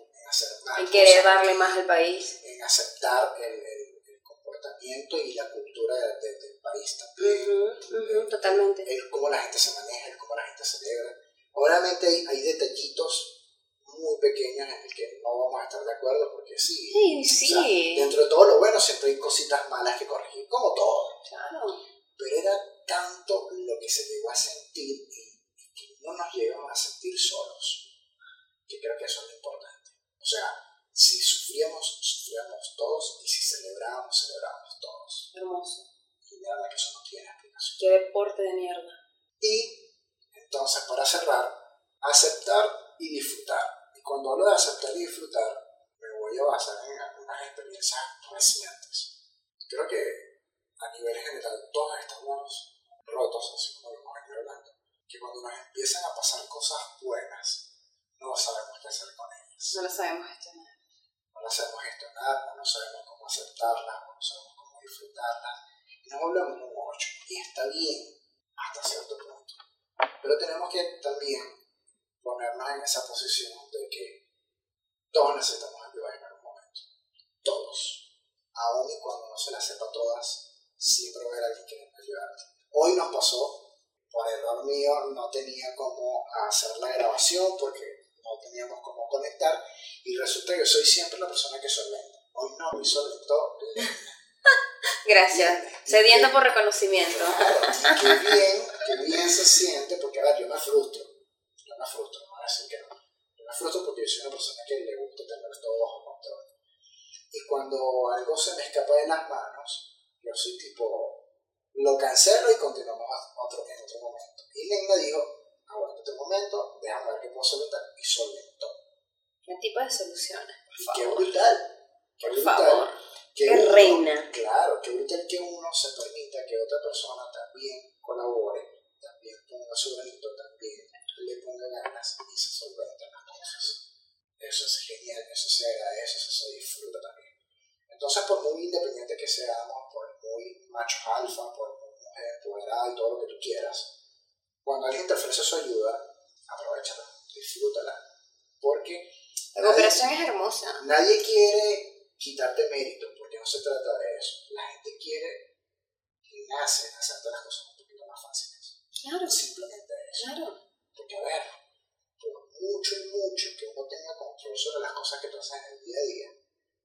En En querer darle más al país. en aceptar el, el- el comportamiento y la cultura de- de- del país también Ujú, ujú, totalmente. el cómo la gente se maneja, el cómo la gente celebra. Obviamente hay, hay detallitos muy pequeños en el que no vamos a estar de acuerdo porque sí, Sí, o sea, sí. dentro de todo lo bueno siempre hay cositas malas que corregir, como todo, Claro. pero era tanto lo que se llegó a sentir y, y que no nos llegamos a sentir solos, que creo que eso es lo importante. O sea, si sufríamos, sufríamos todos y si celebrábamos, celebrábamos todos. Hermoso. Y de verdad que eso no tiene explicación. Qué deporte de mierda. Y entonces, para cerrar, aceptar y disfrutar. Y cuando hablo de aceptar y disfrutar, me voy a basar en algunas experiencias recientes. Creo que a nivel general todos estamos rotos, así como lo hemos venido hablando, que cuando nos empiezan a pasar cosas buenas, no sabemos qué hacer con ellas. No lo sabemos gestionar. No las sabemos gestionar, no sabemos cómo aceptarlas, no sabemos cómo disfrutarlas. Y nos volvemos un 8. Y está bien hasta cierto punto. Pero tenemos que también ponernos en esa posición de que todos necesitamos ayuda en algún momento. Todos. Aún y cuando no se las sepa todas, siempre va a haber alguien que nos ayudarte. Hoy nos pasó, por error mío no tenía cómo hacer la grabación porque no teníamos cómo conectar y resulta que soy siempre la persona que solventa. Hoy no, hoy solventó Gracias. Sediento por reconocimiento. Claro, qué bien, qué bien se siente, porque a ver, yo me frustro. Yo me frustro, no voy a decir que no. Yo me frustro porque yo soy una persona que le gusta tener todo bajo control. Y cuando algo se me escapa de las manos, yo soy tipo, lo cancelo y continuamos otro, en otro momento. Y Len me dijo, aguántate un momento, déjame ver qué puedo solventar. Y solventó. ¿Qué tipo de soluciones? Por Y qué favor. brutal. Qué Por brutal. favor. que Qué uno- reina. Claro, que brutal que uno se permita que otra persona también colabore, también ponga su granito, también le ponga ganas y se solventen las cosas. Eso es genial, eso se agradece, eso se disfruta también. Entonces, por muy independiente que seamos, por muy macho alfa, por muy mujer empoderada y todo lo que tú quieras, cuando alguien te ofrece su ayuda, aprovechala, disfrútala. Porque La nadie- cooperación es hermosa. Nadie quiere quitarte mérito, porque no se trata de eso. La gente quiere que nace en hacerte las cosas un poquito más fáciles. Claro, Simplemente eso. claro. Porque, a ver, por mucho y mucho que uno tenga control sobre las cosas que tú haces en el día a día,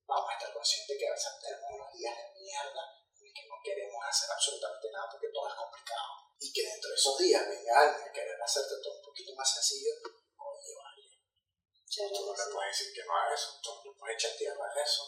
vamos a estar conscientes que a veces tenemos unos días de mierda que no queremos hacer absolutamente nada porque todo es complicado. Y que dentro de esos días venga alguien a querer hacerte todo un poquito más sencillo, oye, vale. Tú no le puedes decir que no a eso, tú no puedes echar tierra a eso.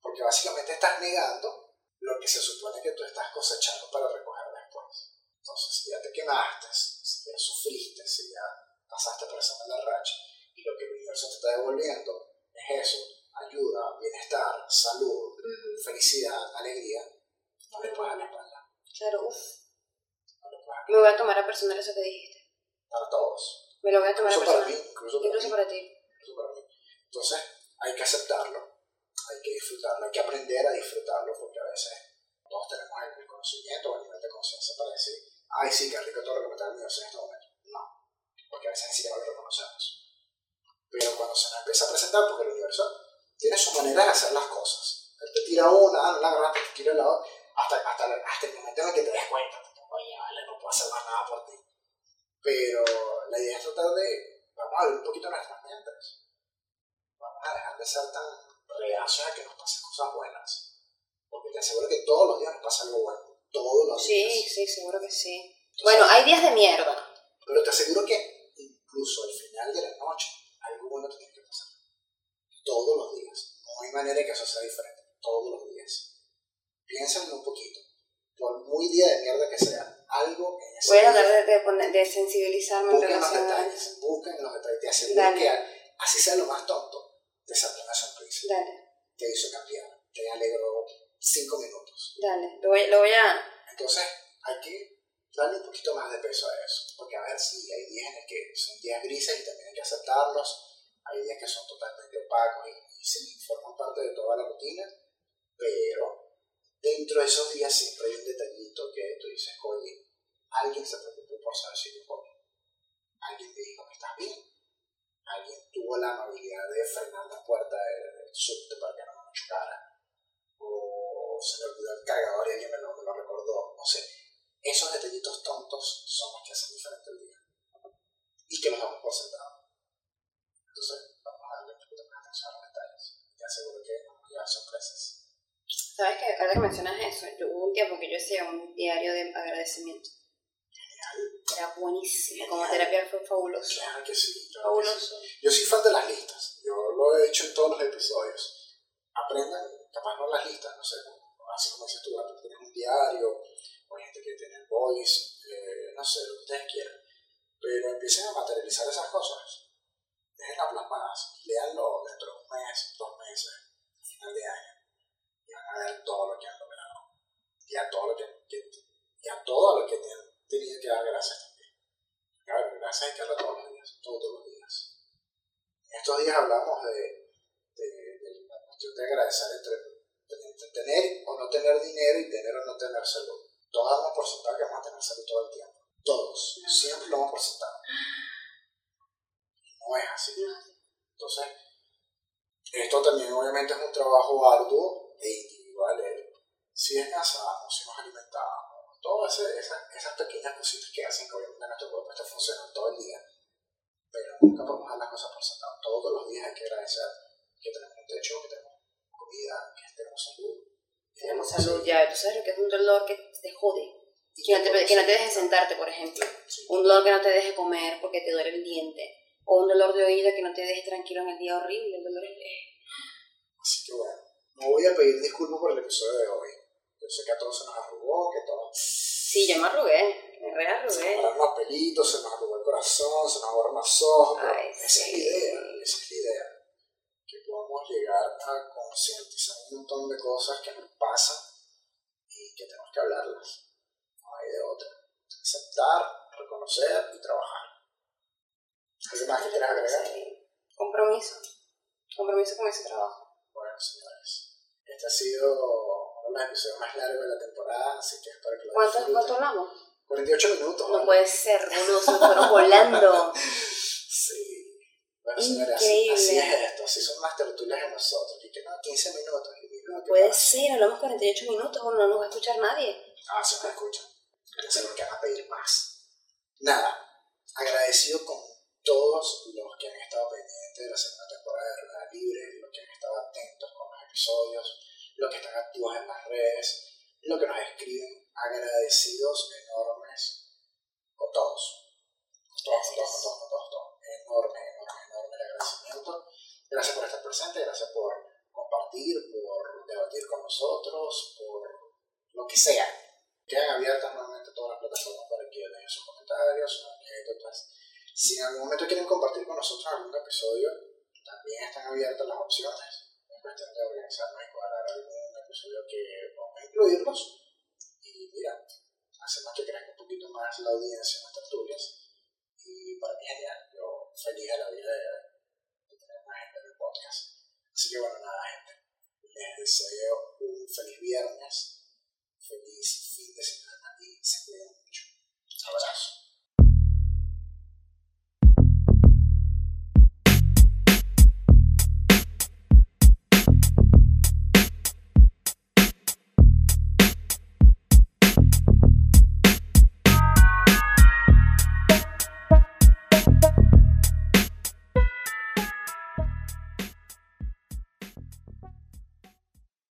Porque básicamente estás negando lo que se supone que tú estás cosechando para recoger después. Entonces, si ya te quemaste, si ya sufriste, si ya pasaste por esa mala racha, y lo que el universo te está devolviendo es eso, ayuda, bienestar, salud, Ujú. felicidad, alegría, no le puedes dar la espalda. Claro, uff. No le puedes dar Me voy a tomar a personal eso que dijiste. para todos. Me lo voy a tomar a Incluso para personal. mí, incluso para Incluso mí. para ti. Eso para mí. Entonces, hay que aceptarlo, hay que disfrutarlo, hay que aprender a disfrutarlo, porque a veces todos tenemos el conocimiento o el nivel de conciencia para decir, ay, sí, qué rico todo lo que me está dando en este momento. No, porque a veces ni siquiera lo reconocemos. Pero cuando se nos empieza a presentar, porque el universo tiene su manera de hacer las cosas. Él te tira una, la agarraste, te tira la otra, hasta, hasta, hasta el momento en el que te des cuenta, tipo, oye, vale, no puedo hacer más nada por ti. Pero la idea es tratar de, vamos a abrir un poquito nuestras mentes vamos a dejar de ser tan reacios a que nos pasen cosas buenas. Porque te aseguro que todos los días nos pasa algo bueno. Todos los Sí, días. sí, seguro que sí. Entonces, Bueno, hay días de mierda. Pero te aseguro que incluso al final de la noche algo bueno te tiene que pasar. Todos los días. No hay manera de que eso sea diferente. Todos los días. Piénsenlo un poquito. Por muy día de mierda que sea, algo en ese Voy a tratar de, de, poner- de sensibilizarme en busquen los relación a detalles. eso. Busquen los detalles. Te aseguro Dale. que así sea lo más tonto, te saldrá una sonrisa. Dale, Te hizo cambiar. Te alegró cinco minutos. dale. Lo voy, lo voy a... Entonces, hay que darle un poquito más de peso a eso. Porque, a ver, sí, hay días en el que son días grises y también hay que aceptarlos. Hay días que son totalmente opacos y, y sí, forman parte de toda la rutina. Pero dentro de esos días siempre hay un detallito que tú dices, oye, alguien se preocupó por saber si yo. Alguien me dijo, ¿estás bien? Alguien tuvo la amabilidad de frenar la puerta del, subte para que no me chocara o se me olvidó el cargador y alguien me lo, me lo recordó. No sé, esos detallitos tontos son los que hacen diferente el día. Y que los damos por sentado. Entonces, vamos a darle un poquito más atención a los detalles. Te aseguro que nos van a sorpresas. ¿Sabes qué? Ahora que mencionas eso, yo, hubo un tiempo que yo hacía un diario de agradecimiento. Era buenísimo. Como terapia fue fabuloso. Claro que sí. claro que sí. Fabuloso. Yo soy fan de las listas. Yo lo he dicho en todos los episodios. Aprendan, capaz no las listas, no sé, así como dices tú, tienes un diario, o hay gente que tiene voice, eh, no sé, lo que ustedes quieran. Pero empiecen a materializar esas cosas. Déjenlas plasmadas. Leanlo dentro de un mes, dos meses, a final de año. A ver todo lo que han logrado. Y a todo lo que, que- y a todo lo que te han tenido que dar gracias también. Ver, gracias hay que todos los días, todos los días. En estos días hablamos de, de, de la cuestión de agradecer entre, entre tener o no tener dinero y tener o no tener salud. Todos damos por sentado que vamos a tener salud todo el tiempo. Todos. Siempre lo damos por sentado. No es así. Entonces, esto también obviamente es un trabajo arduo e el Si descansamos, si nos alimentamos, todas esas, esas pequeñas cositas que hacen que obviamente nuestro cuerpo esté funcionando todo el día, pero nunca podemos dar las cosas por sentado. Todos los días hay que agradecer que tenemos un techo, que tenemos comida, que tenemos salud. Tenemos salud, ya, tú sabes lo que es un dolor que te jode. Que no, te, que no te deje sentarte, por ejemplo. Un dolor que no te deje comer porque te duele el diente. O un dolor de oído que no te deje tranquilo en el día horrible. El dolor es... Así que bueno, no voy a pedir disculpas por el episodio de hoy. Yo sé que a todos se nos arrugó, que todos... Sí, yo me arrugué, me rearrugué. Se nos borraron los pelitos, se nos arrugó el corazón, se nos borraron los ojos. Ay, esa es la idea, esa es la idea. Que podamos llegar a concientizar un montón de cosas que nos pasan y que tenemos que hablarlas. No hay de otra. Aceptar, reconocer y trabajar. ¿Algo más que quieras agregar? Sí. Compromiso. Compromiso con ese trabajo. Bueno, señores, este ha sido uno de los episodios más largos de la temporada, así que espero que lo ¿Cuánto, disfruten. ¿Cuánto hablamos? 48 minutos. No puede ser, boludo, se fueron volando. Sí. Bueno, señores, así, así es esto, así son las tertulias de nosotros. Y que no, 15 minutos. No puede pasa. ser, hablamos 48 minutos, bueno, no nos va a escuchar nadie. Ah, se nos escucha. Ya sé lo que van a pedir más. Nada, agradecido con todos los que han estado pendientes de la segunda temporada de Rueda Libre, los que han estado atentos con episodios, los que están activos en las redes, los que nos escriben, agradecidos enormes con todos. Con todos, con todos, con todos, con todos, todos. Enorme, enorme, enorme el agradecimiento. Gracias por estar presente, gracias por compartir, por debatir con nosotros, por lo que sea. Quedan abiertas nuevamente todas las plataformas para que dejen sus comentarios, sus anécdotas. Si en algún momento quieren compartir con nosotros algún episodio, también están abiertas las opciones. Es cuestión de organizarnos y cuadrar algún episodio que vamos a incluirlos. Y mira, hacemos que crezca un poquito más la audiencia en las tertulias. Y para mí es genial. Yo feliz de la vida de, de tener más gente en el podcast. Así que bueno, nada, gente. Les deseo un feliz viernes, feliz fin de semana y se cuiden mucho. Abrazo.